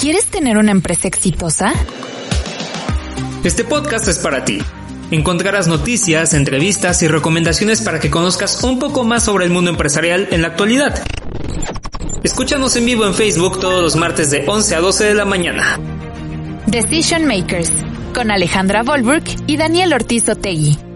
¿Quieres tener una empresa exitosa? Este podcast es para ti. Encontrarás noticias, entrevistas y recomendaciones para que conozcas un poco más sobre el mundo empresarial en la actualidad. Escúchanos en vivo en Facebook todos los martes de 11 a 12 de la mañana. Decision Makers, con Alejandra Volburg y Daniel Ortiz Otegui.